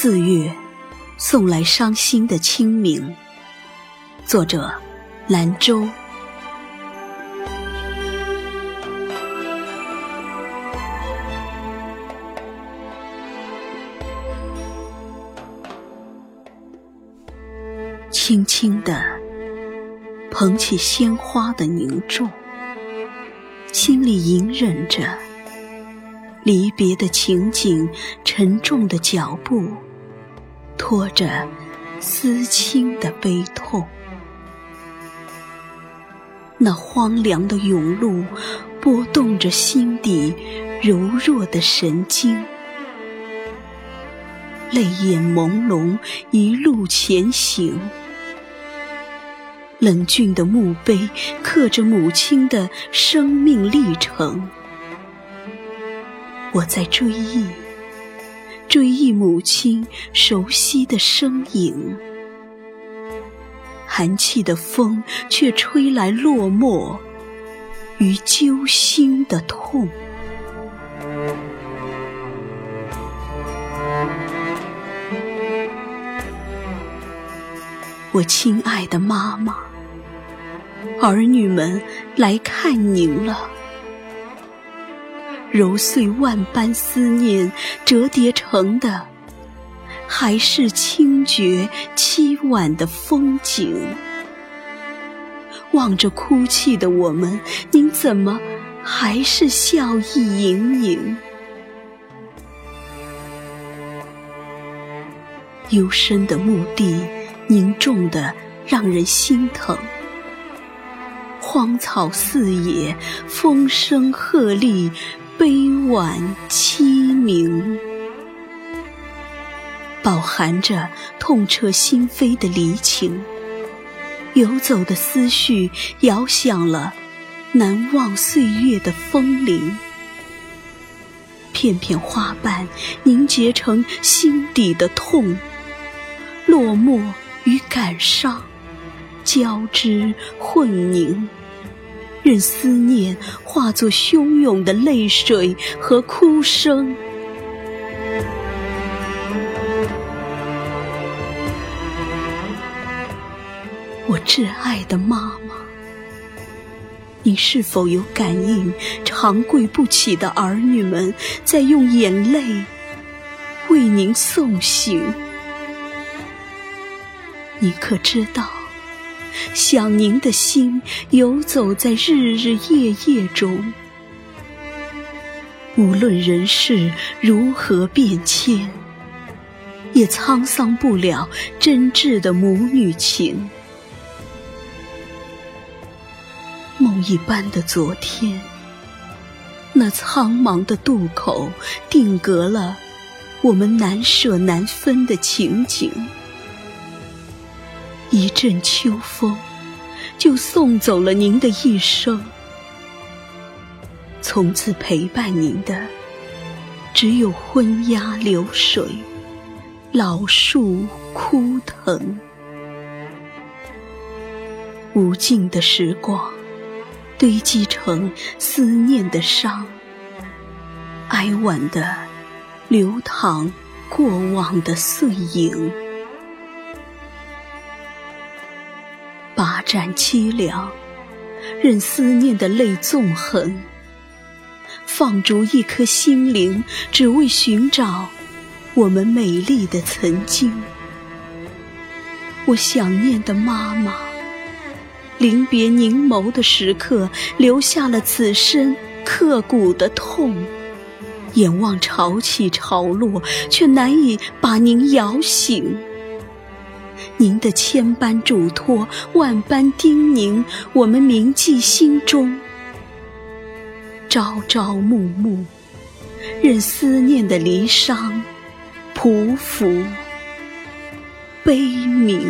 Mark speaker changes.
Speaker 1: 四月，送来伤心的清明。作者：兰州。轻轻地捧起鲜花的凝重，心里隐忍着离别的情景，沉重的脚步拖着思亲的悲痛。那荒凉的甬路，拨动着心底柔弱的神经，泪眼朦胧，一路前行。冷峻的墓碑刻着母亲的生命历程，我在追忆，追忆母亲熟悉的身影。寒气的风却吹来落寞与揪心的痛。我亲爱的妈妈，儿女们来看您了。揉碎万般思念，折叠成的还是清绝凄婉的风景。望着哭泣的我们，您怎么还是笑意盈盈？幽深的墓地。凝重的让人心疼，荒草四野，风声鹤唳，悲婉凄鸣，饱含着痛彻心扉的离情。游走的思绪，摇响了难忘岁月的风铃。片片花瓣凝结成心底的痛，落寞。与感伤交织混凝，任思念化作汹涌的泪水和哭声。我挚爱的妈妈，你是否有感应？长跪不起的儿女们，在用眼泪为您送行。你可知道，想您的心游走在日日夜夜中，无论人世如何变迁，也沧桑不了真挚的母女情。梦一般的昨天，那苍茫的渡口，定格了我们难舍难分的情景。一阵秋风，就送走了您的一生。从此陪伴您的，只有昏鸦流水，老树枯藤。无尽的时光，堆积成思念的伤，哀婉的流淌过往的碎影。把盏凄凉，任思念的泪纵横。放逐一颗心灵，只为寻找我们美丽的曾经。我想念的妈妈，临别凝眸的时刻，留下了此生刻骨的痛。眼望潮起潮落，却难以把您摇醒。您的千般嘱托，万般叮咛，我们铭记心中。朝朝暮暮，任思念的离殇匍匐悲鸣。